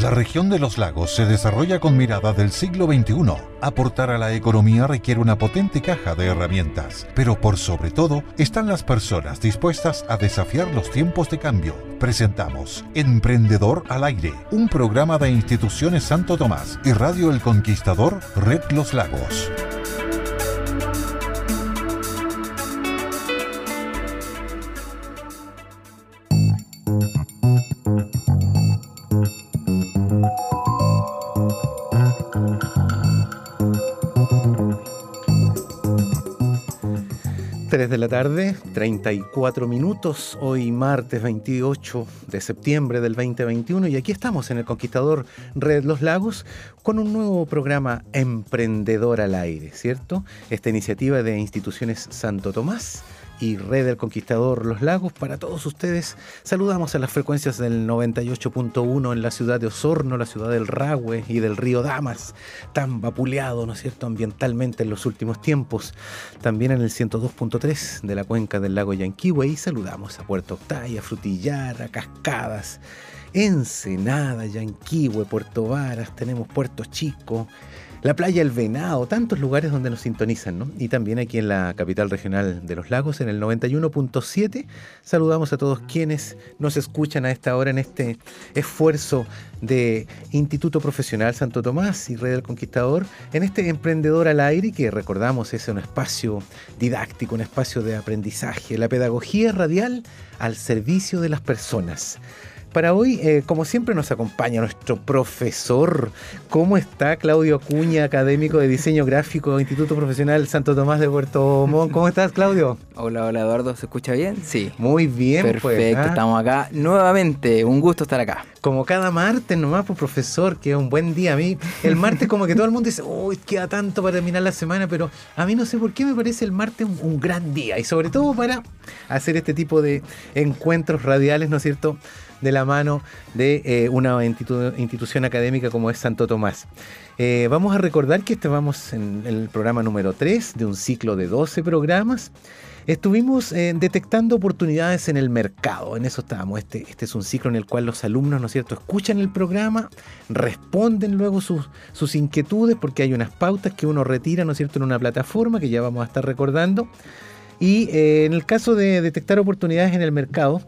La región de los lagos se desarrolla con mirada del siglo XXI. Aportar a la economía requiere una potente caja de herramientas, pero por sobre todo están las personas dispuestas a desafiar los tiempos de cambio. Presentamos Emprendedor al Aire, un programa de instituciones Santo Tomás y Radio El Conquistador Red Los Lagos. La tarde, 34 minutos, hoy martes 28 de septiembre del 2021 y aquí estamos en el Conquistador Red Los Lagos con un nuevo programa Emprendedor al Aire, ¿cierto? Esta iniciativa de instituciones Santo Tomás y Red del Conquistador Los Lagos. Para todos ustedes, saludamos a las frecuencias del 98.1 en la ciudad de Osorno, la ciudad del Rahue y del río Damas, tan vapuleado, ¿no es cierto?, ambientalmente en los últimos tiempos. También en el 102.3 de la cuenca del lago Yanquihue y saludamos a Puerto Octaya, Frutillar, a Cascadas. Ensenada, Yanquihue, Puerto Varas, tenemos Puerto Chico, la playa El Venado, tantos lugares donde nos sintonizan, ¿no? Y también aquí en la capital regional de los lagos, en el 91.7, saludamos a todos quienes nos escuchan a esta hora en este esfuerzo de Instituto Profesional Santo Tomás y Red del Conquistador, en este emprendedor al aire que recordamos es un espacio didáctico, un espacio de aprendizaje, la pedagogía radial al servicio de las personas. Para hoy, eh, como siempre, nos acompaña nuestro profesor. ¿Cómo está Claudio Acuña, académico de diseño gráfico, Instituto Profesional Santo Tomás de Puerto Montt? ¿Cómo estás, Claudio? Hola, hola, Eduardo. ¿Se escucha bien? Sí. Muy bien, pues, Perfecto, ¿ah? estamos acá nuevamente. Un gusto estar acá. Como cada martes nomás, pues, profesor, que es un buen día. A mí, el martes como que todo el mundo dice, uy, queda tanto para terminar la semana, pero a mí no sé por qué me parece el martes un, un gran día. Y sobre todo para hacer este tipo de encuentros radiales, ¿no es cierto?, de la mano de eh, una institución académica como es Santo Tomás. Eh, vamos a recordar que estábamos en el programa número 3 de un ciclo de 12 programas. Estuvimos eh, detectando oportunidades en el mercado, en eso estábamos. Este, este es un ciclo en el cual los alumnos, ¿no es cierto?, escuchan el programa, responden luego sus, sus inquietudes, porque hay unas pautas que uno retira, ¿no es cierto?, en una plataforma que ya vamos a estar recordando. Y en el caso de detectar oportunidades en el mercado,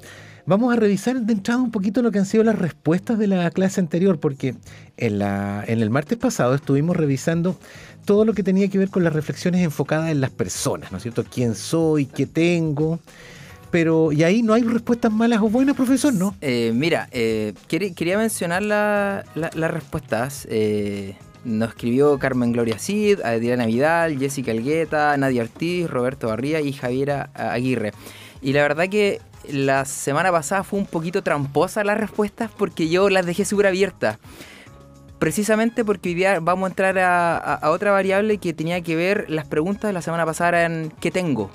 Vamos a revisar de entrada un poquito lo que han sido las respuestas de la clase anterior, porque en, el martes pasado estuvimos revisando todo lo que tenía que ver con las reflexiones enfocadas en las personas, ¿no es cierto? ¿Quién soy? ¿Qué tengo? Pero, y ahí no hay respuestas malas o buenas, profesor, ¿no? Eh, mira, eh, quería, mencionar las respuestas. Eh, nos escribió Carmen Gloria Cid, Adriana Vidal, Jessica Algueta, Nadia Ortiz, Roberto Barría y Javiera Aguirre. Y la verdad que la semana pasada fue un poquito tramposa las respuestas porque yo las dejé súper abiertas. Precisamente porque hoy día vamos a entrar a, otra variable que tenía que ver, las preguntas de la semana pasada eran ¿qué tengo?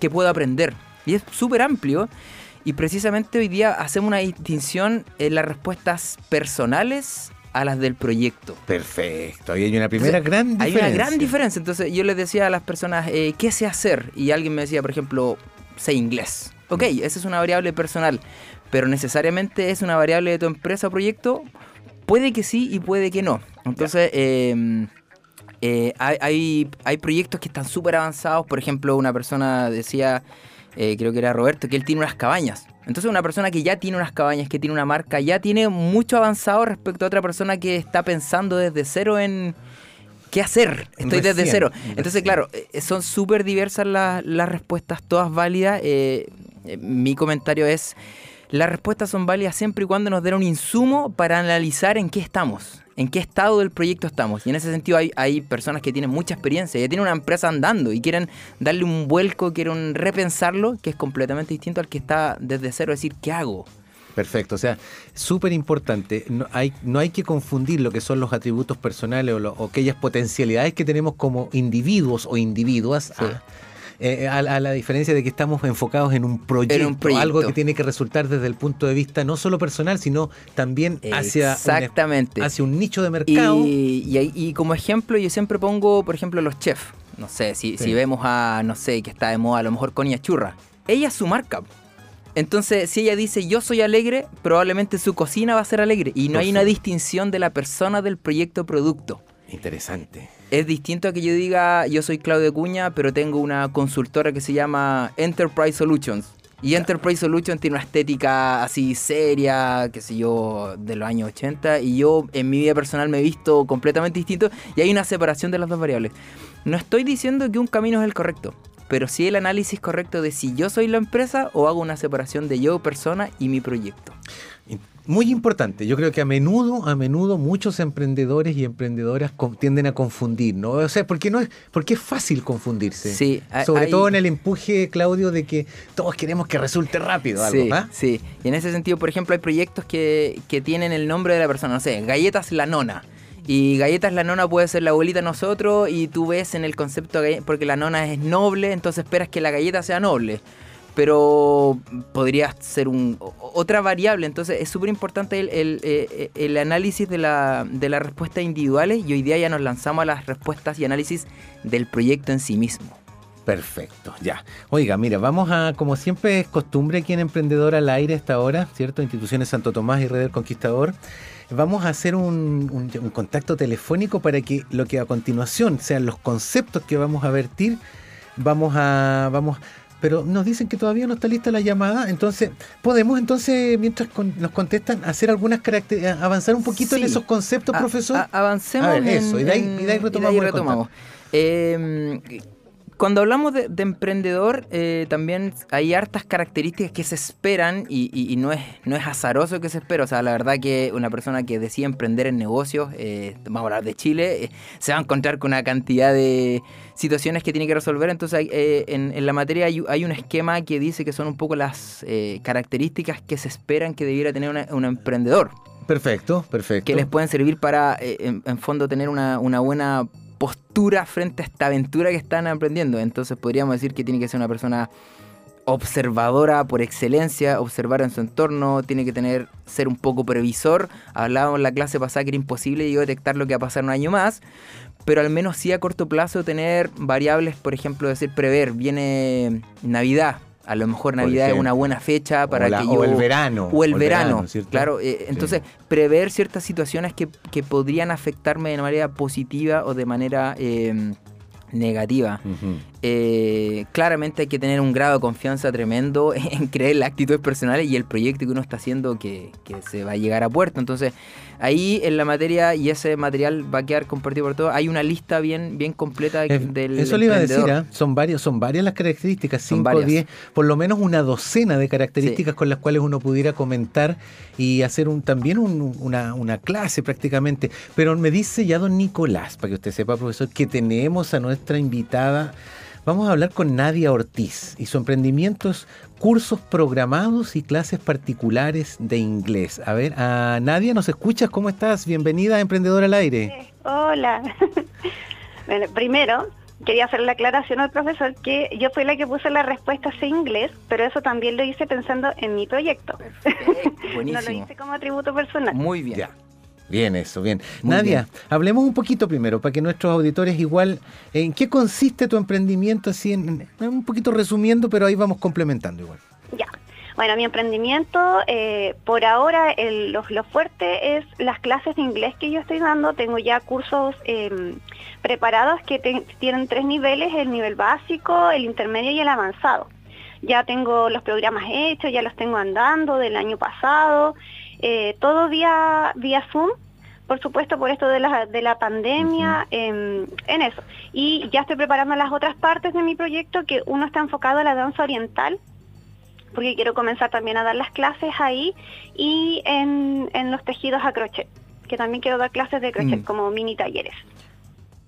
¿Qué puedo aprender? Y es súper amplio. Y precisamente hoy día hacemos una distinción en las respuestas personales a las del proyecto. Perfecto, ahí hay una primera gran diferencia. Hay una gran diferencia. Entonces yo les decía a las personas, eh, ¿qué sé hacer? Y alguien me decía, por ejemplo, sé inglés. Ok, esa es una variable personal, pero necesariamente es una variable de tu empresa o proyecto. Puede que sí y puede que no. Entonces, em, eh, hay, hay, proyectos que están súper avanzados. Por ejemplo, una persona decía, eh, creo que era Roberto, que él tiene unas cabañas. Entonces, una persona que ya tiene unas cabañas, que tiene una marca, ya tiene mucho avanzado respecto a otra persona que está pensando desde cero en, ¿qué hacer? Estoy desde cero. Entonces, claro, eh, son súper diversas las, las respuestas, todas válidas. Eh, eh, mi comentario es, las respuestas son válidas siempre y cuando nos den un insumo para analizar en qué estamos, en qué estado del proyecto estamos. Y en ese sentido hay, hay personas que tienen mucha experiencia, ya tienen una empresa andando y quieren darle un vuelco, quieren repensarlo, que es completamente distinto al que está desde cero, decir, ¿qué hago? Perfecto, o sea, súper importante, no hay, no hay que confundir lo que son los atributos personales o, aquellas potencialidades que tenemos como individuos o individuas eh, a, la diferencia de que estamos enfocados en un, proyecto, algo que tiene que resultar desde el punto de vista no solo personal, sino también hacia, Exactamente. Un, hacia un nicho de mercado. Y, como ejemplo, yo siempre pongo, por ejemplo, los chefs. No sé, si, si vemos a, no sé, que está de moda, a lo mejor Conia Churra. Ella es su marca. Entonces, si ella dice yo soy alegre, probablemente su cocina va a ser alegre y no hay una distinción de la persona del proyecto producto. Interesante. Es distinto a que yo diga yo soy Claudio Cuña, pero tengo una consultora que se llama Enterprise Solutions. Y Enterprise Solutions tiene una estética así seria, qué sé yo, de los años 80. Y yo en mi vida personal me he visto completamente distinto. Y hay una separación de las dos variables. No estoy diciendo que un camino es el correcto pero sí el análisis correcto de si yo soy la empresa o hago una separación de yo persona y mi proyecto. Muy importante, yo creo que a menudo, a menudo muchos emprendedores y emprendedoras tienden a confundir, ¿no? O sea, porque no es, porque es fácil confundirse. Sí, sobre todo en el empuje, Claudio, de que todos queremos que resulte rápido algo, sí, ¿ah? Sí, y en ese sentido, por ejemplo, hay proyectos que, que tienen el nombre de la persona, no sé, Galletas La Nona. Y galletas la nona puede ser la abuelita nosotros y tú ves en el concepto, porque la nona es noble, entonces esperas que la galleta sea noble. Pero podría ser un, otra variable, entonces es súper importante el, el, eh, el, análisis de la, de las respuestas individuales y hoy día ya nos lanzamos a las respuestas y análisis del proyecto en sí mismo. Perfecto, ya. Oiga, mira, vamos a, como siempre es costumbre aquí en Emprendedor al Aire esta hora, ¿cierto? Instituciones Santo Tomás y Red del Conquistador vamos a hacer un, contacto telefónico para que lo que a continuación sean los conceptos que vamos a vertir, vamos a, vamos, pero nos dicen que todavía no está lista la llamada, entonces podemos entonces, mientras nos contestan, hacer algunas características, avanzar un poquito en esos conceptos, profesor. avancemos. en, eso, y de ahí, retomamos. Em, cuando hablamos de, emprendedor, eh, también hay hartas características que se esperan y, no, es, no es azaroso que se espera. O sea, la verdad que una persona que decide emprender en negocios, eh, vamos a hablar de Chile, eh, se va a encontrar con una cantidad de situaciones que tiene que resolver. Entonces, en, la materia hay, un esquema que dice que son un poco las características que se esperan que debiera tener un emprendedor. Perfecto, perfecto. Que les pueden servir para, en, fondo, tener una, una buena postura frente a esta aventura que están aprendiendo. Entonces podríamos decir que tiene que ser una persona observadora por excelencia, observar en su entorno, tiene que tener, ser un poco previsor. Hablábamos en la clase pasada que era imposible yo detectar lo que va a pasar un año más, pero al menos sí a corto plazo tener variables, por ejemplo, decir prever, viene Navidad, a lo mejor Navidad es una buena fecha para que yo... O el verano. O el, verano, claro. Eh, entonces, prever ciertas situaciones que, que, podrían afectarme de manera positiva o de manera... Eh, negativa. Eh, claramente hay que tener un grado de confianza tremendo en creer las actitudes personales y el proyecto que uno está haciendo que, que, se va a llegar a puerto. Entonces, ahí en la materia, y ese material va a quedar compartido por todos, hay una lista bien, bien completa eh, del. Eso le iba a decir, ¿ah? son, varios, son varias las características, 5 10, por lo menos una docena de características con las cuales uno pudiera comentar y hacer un, también una, una clase prácticamente. Pero me dice ya don Nicolás, para que usted sepa, profesor, que tenemos a nuestra invitada. Vamos a hablar con Nadia Ortiz y su emprendimiento es cursos programados y clases particulares de inglés. A ver, a Nadia, ¿nos escuchas? ¿Cómo estás? Bienvenida a Emprendedor al Aire. Hola. bueno, primero, quería hacer la aclaración al profesor que yo fui la que puse la respuesta en inglés, pero eso también lo hice pensando en mi proyecto. no lo hice como atributo personal. Muy bien. Bien, eso, bien. Nadia, hablemos un poquito primero para que nuestros auditores igual, ¿en qué consiste tu emprendimiento? Así, en, un poquito resumiendo, pero ahí vamos complementando igual. Ya. Bueno, mi emprendimiento, eh, por ahora, lo, fuerte es las clases de inglés que yo estoy dando. Tengo ya cursos em, preparados que tienen tres niveles, el nivel básico, el intermedio y el avanzado. Ya tengo los programas hechos, ya los tengo andando del año pasado. Eh, todo vía, vía Zoom, por supuesto por esto de la, de la pandemia, en eso. Y ya estoy preparando las otras partes de mi proyecto, que uno está enfocado a la danza oriental, porque quiero comenzar también a dar las clases ahí, y en, en los tejidos a crochet, que también quiero dar clases de crochet mm. como mini talleres.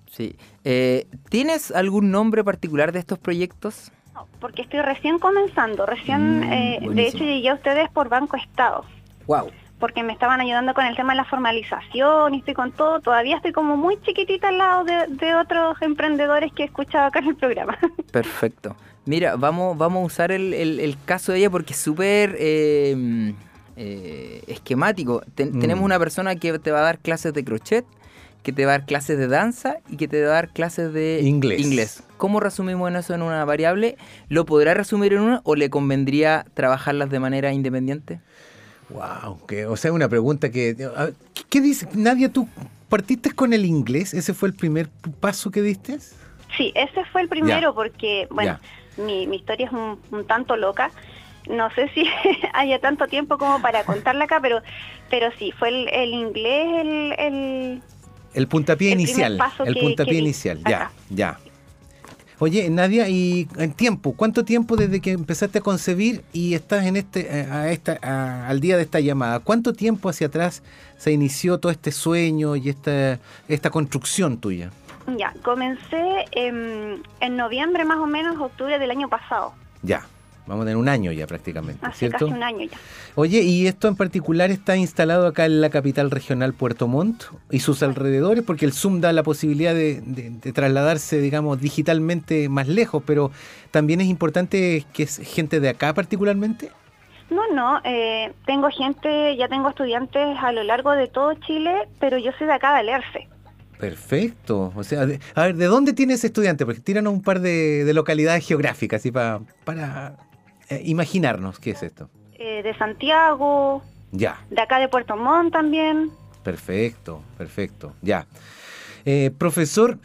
Sí. Eh, ¿Tienes algún nombre particular de estos proyectos? No, porque estoy recién comenzando, recién, mm, eh, de hecho llegué a ustedes por Banco Estado. Wow porque me estaban ayudando con el tema de la formalización y estoy con todo. Todavía estoy como muy chiquitita al lado de, otros emprendedores que he escuchado acá en el programa. Perfecto. Mira, vamos, vamos a usar el, caso de ella porque es súper eh, eh, esquemático. Mm. Tenemos una persona que te va a dar clases de crochet que te va a dar clases de danza y que te va a dar clases de inglés. ¿Cómo resumimos eso en una variable? ¿Lo podrá resumir en una o le convendría trabajarlas de manera independiente? Wow, que, o sea, una pregunta que... ¿Qué dice? Nadia, ¿tú partiste con el inglés? ¿Ese fue el primer paso que diste? Sí, ese fue el primero porque, bueno, mi, historia es un, tanto loca. No sé si haya tanto tiempo como para contarla acá, pero, pero sí, fue el, inglés el, el... puntapié inicial. El puntapié inicial, ya, ya. Oye, Nadia, y en tiempo, ¿cuánto tiempo desde que empezaste a concebir y estás en este, eh, a esta, al día de esta llamada? ¿Cuánto tiempo hacia atrás se inició todo este sueño y esta, esta construcción tuya? Ya, comencé en, en noviembre más o menos, octubre del año pasado. Ya. Vamos a tener un año ya prácticamente, Hace ¿cierto? Casi un año ya. Oye, ¿y esto en particular está instalado acá en la capital regional Puerto Montt y sus alrededores? Porque el Zoom da la posibilidad de, trasladarse, digamos, digitalmente más lejos, pero también es importante que es gente de acá particularmente. No, no, eh, tengo gente, ya tengo estudiantes a lo largo de todo Chile, pero yo soy de acá de Alerce. Perfecto. O sea, a ver, ¿de dónde tienes estudiante? Porque tíranos un par de, localidades geográficas, así para, para eh, imaginarnos qué es esto. Eh, de Santiago. Ya. De acá de Puerto Montt también. Perfecto, perfecto. Ya. Eh, profesor,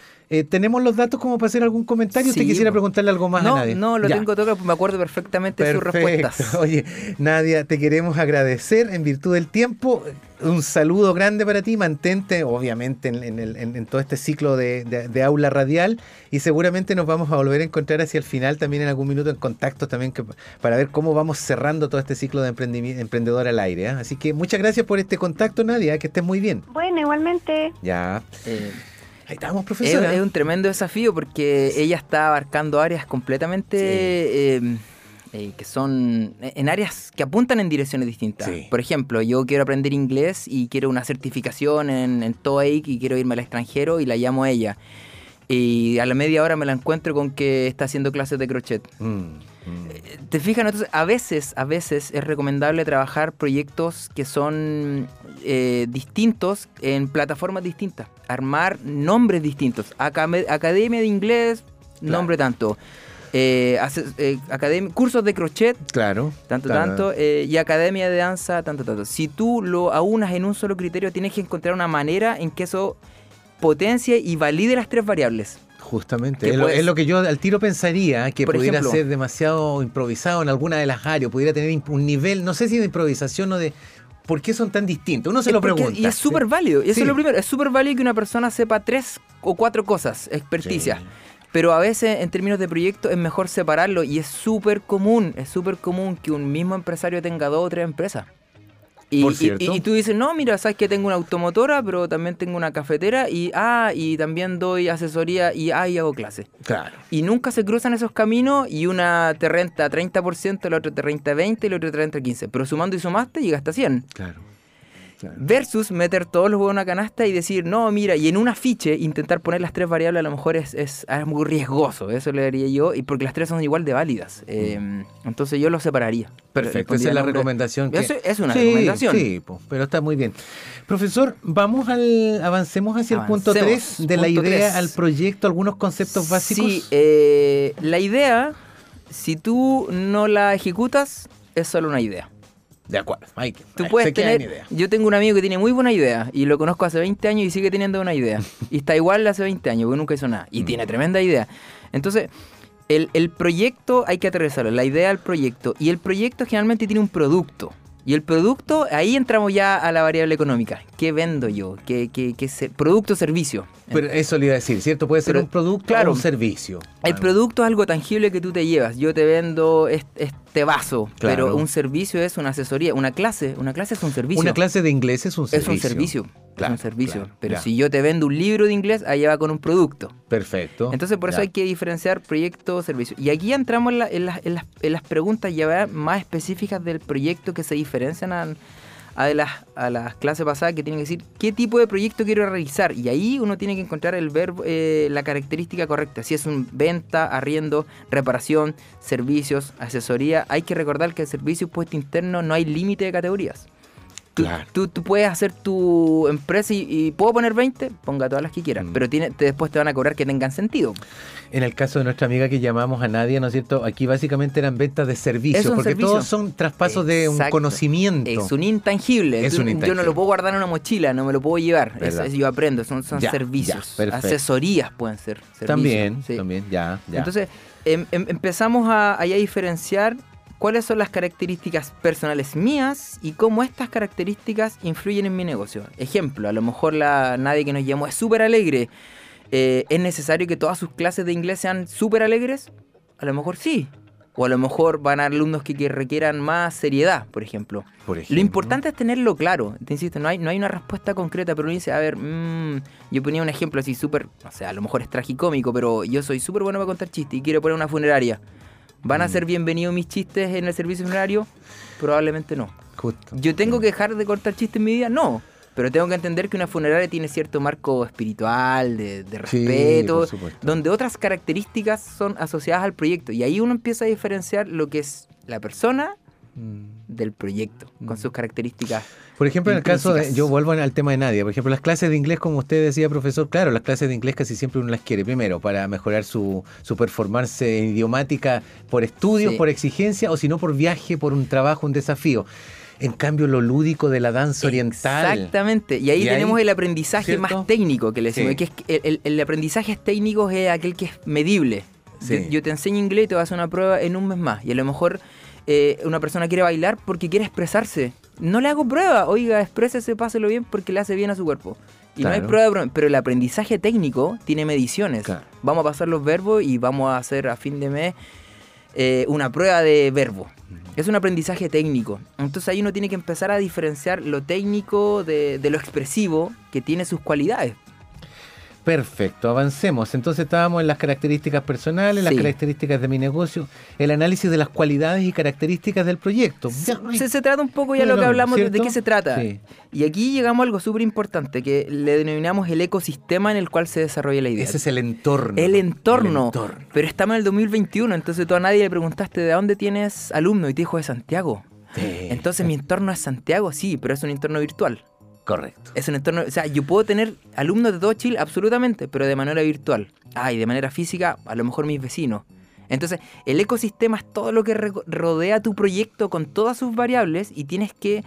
¿tenemos los datos como para hacer algún comentario? ¿Usted quisiera preguntarle algo más a Nadia? No, lo tengo todo, me acuerdo perfectamente de sus respuestas. Oye, Nadia, te queremos agradecer en virtud del tiempo un saludo grande para ti, mantente obviamente en, todo este ciclo de, aula radial y seguramente nos vamos a volver a encontrar hacia el final también en algún minuto en contacto también para ver cómo vamos cerrando todo este ciclo de emprendedor al aire. ¿eh? Así que muchas gracias por este contacto Nadia, que estés muy bien. Bueno, igualmente. Ya. Eh, Ahí estamos, profesora. Es, un tremendo desafío porque ella está abarcando áreas completamente... Eh, eh, que son en áreas que apuntan en direcciones distintas. Por ejemplo, yo quiero aprender inglés y quiero una certificación en, en TOEIC y quiero irme al extranjero y la llamo a ella. Y a la media hora me la encuentro con que está haciendo clases de crochet. Mm, mm. Eh, ¿Te fijas? Entonces, a veces, a veces es recomendable trabajar proyectos que son eh, distintos en plataformas distintas. Armar nombres distintos. Academia de inglés, nombre tanto eh, eh cursos de crochet, claro, tanto, tanto, eh, y academia de danza, tanto, tanto. Si tú lo aunas en un solo criterio, tienes que encontrar una manera en que eso potencie y valide las tres variables. Justamente, es, lo, que yo al tiro pensaría que pudiera ser demasiado improvisado en alguna de las áreas, pudiera tener un nivel, no sé si de improvisación o de, ¿por qué son tan distintos? Uno se lo pregunta. Y es súper válido. Y eso es lo primero. Es súper válido que una persona sepa tres o cuatro cosas, experticias. Pero a veces en términos de proyecto es mejor separarlo y es súper común, es súper común que un mismo empresario tenga dos o tres empresas. Y, y, tú dices, no, mira, sabes que tengo una automotora, pero también tengo una cafetera y ah, y también doy asesoría y ah, y hago clases. Claro. Y nunca se cruzan esos caminos y una te renta 30%, la otra te renta 20% y la otra te renta 15%. Pero sumando y sumaste llega hasta 100. Claro. Versus meter todos los huevos en una canasta y decir, no, mira, y en un afiche intentar poner las tres variables a lo mejor es, es, muy riesgoso, eso le diría yo, y porque las tres son igual de válidas. Mm. Em, entonces yo lo separaría. Perfecto, esa es la recomendación. es una recomendación. Sí, pero está muy bien. Profesor, vamos al, avancemos hacia el punto 3 de la idea al proyecto, algunos conceptos básicos. Sí, eh, la idea, si tú no la ejecutas, es solo una idea. De acuerdo, hay Tú puedes tener, Yo tengo un amigo que tiene muy buena idea y lo conozco hace 20 años y sigue teniendo una idea. y está igual hace 20 años porque nunca hizo nada. Y mm. tiene tremenda idea. Entonces, el, el proyecto hay que aterrizarlo, la idea del proyecto. Y el proyecto generalmente tiene un producto. Y el producto, ahí entramos ya a la variable económica. ¿Qué vendo yo? ¿Qué, qué, qué producto o servicio? Pero eso le iba a decir, ¿cierto? Puede ser un producto claro, o un servicio. El producto es algo tangible que tú te llevas. Yo te vendo este, vaso, pero un servicio es una asesoría. Una clase, una clase es un servicio. Una clase de inglés es un servicio. Es un servicio. es un servicio. pero si yo te vendo un libro de inglés, ahí va con un producto. Perfecto. Entonces, por eso hay que diferenciar proyecto o servicio. Y aquí entramos en, las, preguntas ya más específicas del proyecto que se diferencian a a las, a las clases pasadas que tienen que decir qué tipo de proyecto quiero realizar. Y ahí uno tiene que encontrar el verbo, eh, la característica correcta. Si es un venta, arriendo, reparación, servicios, asesoría. Hay que recordar que el servicio puesto interno no hay límite de categorías. Tú, Claro. tú, tú puedes hacer tu empresa y, y puedo poner 20, ponga todas las que quieras, Mm. pero tiene, te- después te van a cobrar que tengan sentido. En el caso de nuestra amiga que llamamos a Nadia, ¿no es cierto? Aquí básicamente eran ventas de servicios, porque servicio. todos son traspasos de un conocimiento. Es un intangible. Es un Yo no intangible. lo puedo guardar en una mochila, no me lo puedo llevar. Es- ¿Verdad? es- yo aprendo, son, son Ya, servicios. ya. Asesorías pueden ser. servicios, También, sí. también, ya, ya. Entonces, em- em- empezamos a, a diferenciar cuáles son las características personales mías y cómo estas características influyen en mi negocio. Ejemplo, a lo mejor la nadie que nos llamó es súper alegre. Eh, ¿Es necesario que todas sus clases de inglés sean súper alegres? A lo mejor sí. O a lo mejor van a alumnos que, que requieran más seriedad, por ejemplo. Por ejemplo. Lo importante es tenerlo claro. Te insisto, no hay, no hay una respuesta concreta, pero uno dice, a ver, mm, yo ponía un ejemplo así súper, o sea, a lo mejor es tragicómico, pero yo soy súper bueno para contar chistes y quiero poner una funeraria. ¿Van a Mm. ser bienvenidos mis chistes en el servicio funerario? Probablemente no. Justo. ¿Yo tengo que dejar de contar chistes en mi vida? No. Pero tengo que entender que una funeraria tiene cierto marco espiritual, de, respeto, donde otras características son asociadas al proyecto. Y ahí uno empieza a diferenciar lo que es la persona. Del proyecto, con Mm. sus características. Por ejemplo, en el caso de, yo vuelvo al tema de Nadia, por ejemplo, las clases de inglés, como usted decía, profesor, claro, las clases de inglés casi siempre uno las quiere, primero, para mejorar su, su performance idiomática por estudios, Sí. por exigencia, o si no, por viaje, por un trabajo, un desafío. En cambio, lo lúdico de la danza oriental. Exactamente. Y ahí Y ahí, tenemos el aprendizaje ¿cierto? más técnico que le decimos. Sí. Que es el, el- el aprendizaje técnico es aquel que es medible. Sí. Yo, yo te enseño inglés y te vas a hacer una prueba en un mes más. Y a lo mejor eh, una persona quiere bailar porque quiere expresarse. No le hago prueba. Oiga, exprésese, páselo bien porque le hace bien a su cuerpo. Y no hay prueba, de prueba, pero el aprendizaje técnico tiene mediciones. Claro. Vamos a pasar los verbos y vamos a hacer a fin de mes eh, una prueba de verbo. Es un aprendizaje técnico. Entonces ahí uno tiene que empezar a diferenciar lo técnico de, de lo expresivo que tiene sus cualidades. Perfecto, avancemos. Entonces estábamos en las características personales, las características de mi negocio, el análisis de las cualidades y características del proyecto. Se, se- se trata un poco ya Bueno, lo que hablamos de- qué se trata. Sí. Y aquí llegamos a algo súper importante que le denominamos el ecosistema en el cual se desarrolla la idea. Ese es el entorno. el entorno. El entorno. Pero estamos en el 2021, entonces tú a nadie le preguntaste de dónde tienes alumno y te dijo de Santiago. Sí. Entonces mi entorno es Santiago, sí, pero es un entorno virtual. Correcto. Es un entorno, o sea, yo puedo tener alumnos de todo Chile, absolutamente, pero de manera virtual. Ah, y de manera física, a lo mejor mis vecinos. Entonces, el ecosistema es todo lo que rodea tu proyecto con todas sus variables y tienes que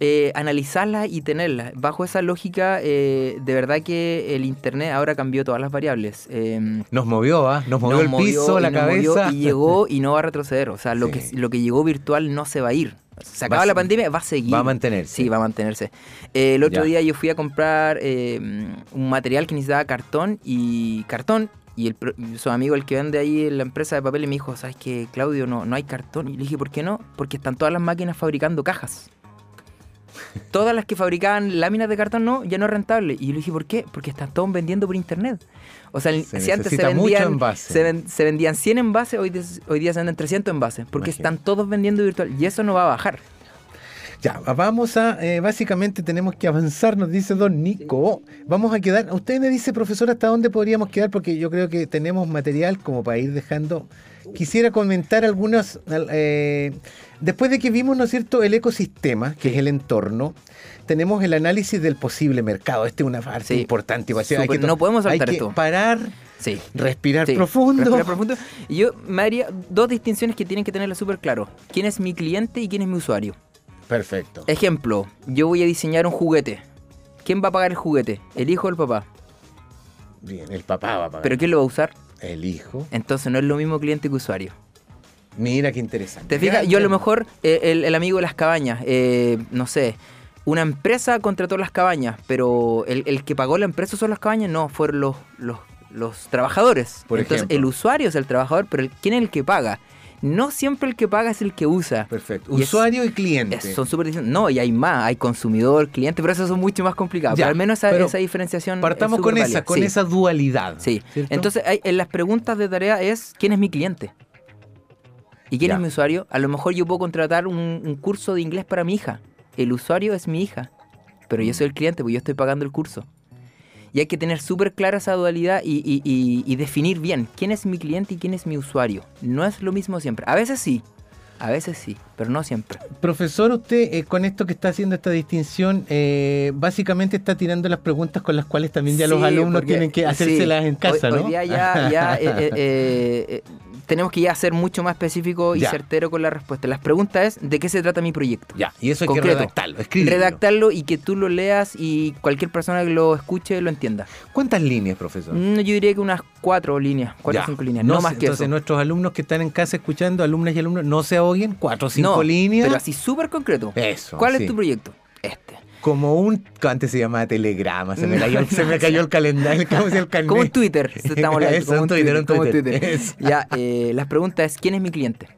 eh, analizarlas y tenerlas. Bajo esa lógica, eh, de verdad que el Internet ahora cambió todas las variables. Em, Nos movió, ¿ah? Nos movió nos el movió piso, la movió cabeza. y llegó y no va a retroceder. O sea, lo, Sí. que, lo que llegó virtual no se va a ir. Se acaba la pandemia, va a seguir. Va a mantenerse. Sí, va a mantenerse. Eh, el otro Ya. día yo fui a comprar eh, un material que necesitaba cartón y cartón. Y el, su amigo, el que vende ahí en la empresa de papel, y me dijo, ¿sabes qué, Claudio? No, no hay cartón. Y le dije, ¿por qué no? Porque están todas las máquinas fabricando cajas. Todas las que fabricaban láminas de cartón no, ya no es rentable. Y yo le dije, ¿por qué? Porque están todos vendiendo por internet. O sea, Se si antes se vendían, se, ven- se vendían 100 envases, hoy, hoy día se venden 300 envases. Porque Imagínate. están todos vendiendo virtual. Y eso no va a bajar. Ya, vamos a, eh, básicamente tenemos que avanzar, nos dice don Nico. Vamos a quedar, usted me dice, profesor, hasta dónde podríamos quedar, porque yo creo que tenemos material como para ir dejando. Quisiera comentar algunas, al- eh, después de que vimos, ¿no es cierto?, el ecosistema, que es el entorno, tenemos el análisis del posible mercado. Este es una parte Sí. importante. igual, hay que no podemos saltar Hay que esto. parar, Sí. respirar Sí, profundo. respirar profundo. Y yo me haría dos distinciones que tienen que tenerlo súper claro. ¿Quién es mi cliente y quién es mi usuario? Perfecto. Ejemplo, yo voy a diseñar un juguete. ¿Quién va a pagar el juguete? ¿El hijo o el papá? Bien, el papá va a pagar. ¿Pero quién lo va a usar? El hijo. Entonces no es lo mismo cliente que usuario. Mira qué interesante. ¿Te fijas? Yo a lo mejor, eh, el, el amigo de las cabañas, eh, no sé, una empresa contrató las cabañas, pero el, el que pagó la empresa son las cabañas, no, fueron los, los, los trabajadores. Por Entonces ejemplo. el usuario es el trabajador, pero el- ¿quién es el que paga? No siempre el que paga es el que usa. Perfecto. Y es- Usuario y cliente. Es- son súper distintos. No, y hay más, hay consumidor, cliente, pero esos son mucho más complicados. Ya, pero al menos esa, esa diferenciación. es Partamos súper con esa, con Sí, esa dualidad. Sí. ¿cierto? Entonces, hay- en las preguntas de tarea es: ¿quién es mi cliente? ¿Y quién Ya. es mi usuario? A lo mejor yo puedo contratar un, un curso de inglés para mi hija. El usuario es mi hija. Pero yo soy el cliente, porque yo estoy pagando el curso. Y hay que tener súper clara esa dualidad y, y- definir bien quién es mi cliente y quién es mi usuario. No es lo mismo siempre. A veces sí. A veces sí, pero no siempre. Profesor, usted eh, con esto que está haciendo esta distinción, eh, básicamente está tirando las preguntas con las cuales también ya los alumnos porque- tienen que hacérselas sí, en casa, hoy, ¿no? Hoy día ya, ya, eh, tenemos que ya ser mucho más específico y Ya. certero con la respuesta. Las preguntas es, ¿de qué se trata mi proyecto? Ya, y eso hay Concreto. que redactarlo, escribirlo. Redactarlo y que tú lo leas y cualquier persona que lo escuche lo entienda. ¿Cuántas líneas, profesor? Mm, yo diría que unas cuatro líneas, cuatro o cinco líneas, no, más que entonces eso. nuestros alumnos que están en casa escuchando, alumnas y alumnos, no se ahoguen, cuatro o cinco No, líneas. Pero así súper concreto. Eso, ¿Cuál sí. es tu proyecto? Este. Como un, antes se llamaba telegrama, se me cayó, se me cayó el calendario. Como un Twitter, estamos Eso, como un Twitter, un como un Twitter. Twitter. Ya, eh, las preguntas es, ¿quién es mi cliente?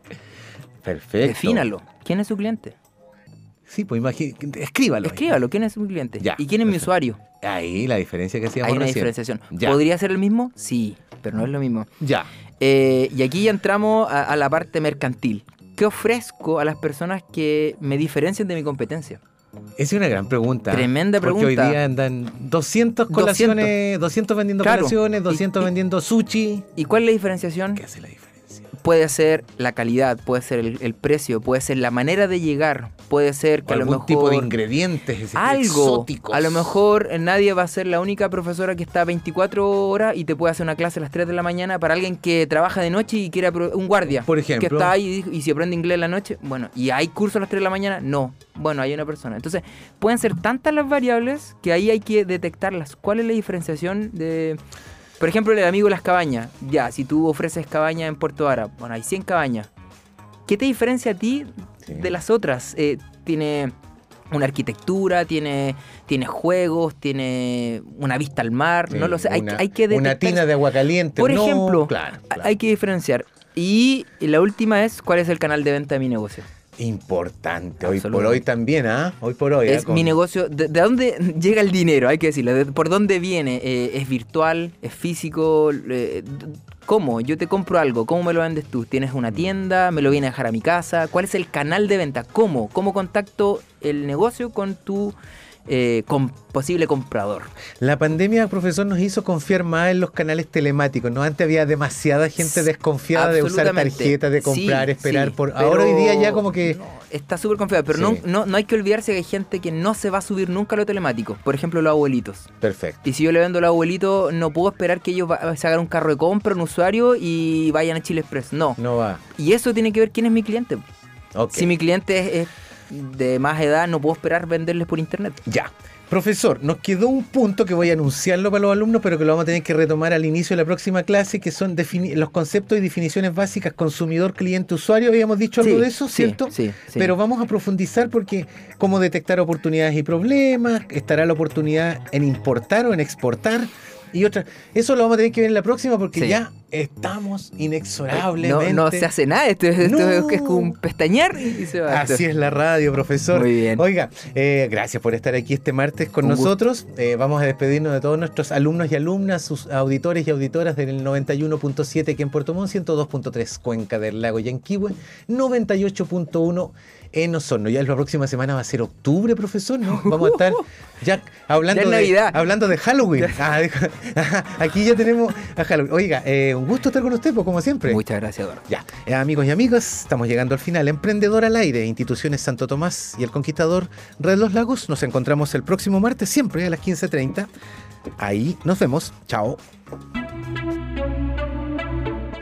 Perfecto. Defínalo. ¿Quién es su cliente? Sí, pues imagínate, escríbalo. Escríbalo, ¿quién es mi cliente? Ya, ¿Y quién es mi usuario? Ahí la diferencia que hacíamos Hay una recién. diferenciación. Ya. ¿Podría ser el mismo? Sí, pero no es lo mismo. Ya. Eh, y aquí ya entramos a, a la parte mercantil. ¿Qué ofrezco a las personas que me diferencian de mi competencia? Esa es una gran pregunta. Tremenda Porque hoy pregunta. día andan 200 colaciones, 200, vendiendo Claro. colaciones, Y- 200 y- vendiendo sushi. ¿Y cuál es la diferenciación? ¿Qué hace la diferencia? Puede ser la calidad, puede ser el, el precio, puede ser la manera de llegar, puede ser que O a lo algún mejor... tipo de ingredientes algo. exóticos. A lo mejor eh, nadie va a ser la única profesora que está 24 horas y te puede hacer una clase a las 3 de la mañana para alguien que trabaja de noche y quiere apro- un guardia. Por ejemplo. Que está ahí y, y si aprende inglés en la noche, bueno, ¿y hay curso a las 3 de la mañana? No. Bueno, hay una persona. Entonces, pueden ser tantas las variables que ahí hay que detectarlas. ¿Cuál es la diferenciación de... Por ejemplo, el amigo de las cabañas. Ya, si tú ofreces cabaña en Puerto Ara, bueno, hay 100 cabañas. ¿Qué te diferencia a ti Sí. de las otras? Eh, tiene una arquitectura, tiene, tiene juegos, tiene una vista al mar, Sí, no lo sé. Hay, una, hay que Una tina de agua caliente. Por no, ejemplo, claro, a- claro. hay que diferenciar. Y la última es, ¿cuál es el canal de venta de mi negocio? Importante. Hoy por hoy también, ¿ah? Hoy por hoy. ¿ah? Es Con- mi negocio. ¿De, de dónde llega el dinero? Hay que decirlo. ¿De- ¿Por dónde viene? Eh, ¿Es virtual? ¿Es físico? Eh, ¿Cómo? Yo te compro algo. ¿Cómo me lo vendes tú? ¿Tienes una tienda? ¿Me lo viene a dejar a mi casa? ¿Cuál es el canal de venta? ¿Cómo? ¿Cómo contacto el negocio con tu eh, con posible comprador? La pandemia, profesor, nos hizo confiar más en los canales telemáticos. ¿no? Antes había demasiada gente desconfiada de usar tarjetas, de comprar, Sí, esperar sí, por. pero Ahora hoy día ya como que. no, está súper confiado, pero Sí. no, no, no hay que olvidarse que hay gente que no se va a subir nunca a lo telemático. Por ejemplo, los abuelitos. Perfecto. Y si yo le vendo a los abuelitos, no puedo esperar que ellos se hagan un carro de compra, un usuario y vayan a Chile Express. No. No va. Y eso tiene que ver quién es mi cliente. Si mi cliente es, es de más edad, no puedo esperar venderles por internet. Ya. Profesor, nos quedó un punto que voy a anunciarlo para los alumnos, pero que lo vamos a tener que retomar al inicio de la próxima clase, que son los conceptos y definiciones básicas consumidor, cliente, usuario. Habíamos dicho algo Sí, de eso, sí, ¿cierto? sí, sí. Pero vamos a profundizar porque cómo detectar oportunidades y problemas, estará la oportunidad en importar o en exportar y otras. Eso lo vamos a tener que ver en la próxima porque Sí. ya estamos No, inexorablemente. no se hace nada, esto, es- esto No. es que es como un pestañear y se va. Así es la radio, profesor. Muy bien. Oiga, eh, gracias por estar aquí este martes con Un nosotros. Eh, vamos a despedirnos de todos nuestros alumnos y alumnas, sus auditores y auditoras del 91.7 aquí en Puerto Montt, 102.3 Cuenca del Lago Yanquihue, 98.1 en Osorno. Ya la próxima semana va a ser octubre, profesor, ¿no? Vamos a estar ya hablando, Ya de, Navidad. hablando de Halloween. Ah, aquí ya tenemos a Halloween. Oiga, eh, un gusto estar con usted, pues, como siempre. Muchas gracias, Eduardo. Ya, eh, amigos y amigas, estamos llegando al final. Emprendedor al aire, instituciones Santo Tomás y el Conquistador Red Los Lagos. Nos encontramos el próximo martes, siempre a las 15.30. Ahí nos vemos. Chao.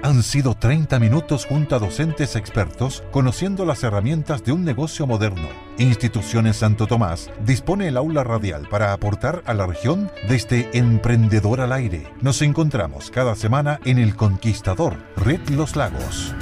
Han sido 30 minutos junto a docentes expertos conociendo las herramientas de un negocio moderno. Instituciones Santo Tomás dispone el aula radial para aportar a la región desde Emprendedor al Aire. Nos encontramos cada semana en El Conquistador, Red Los Lagos.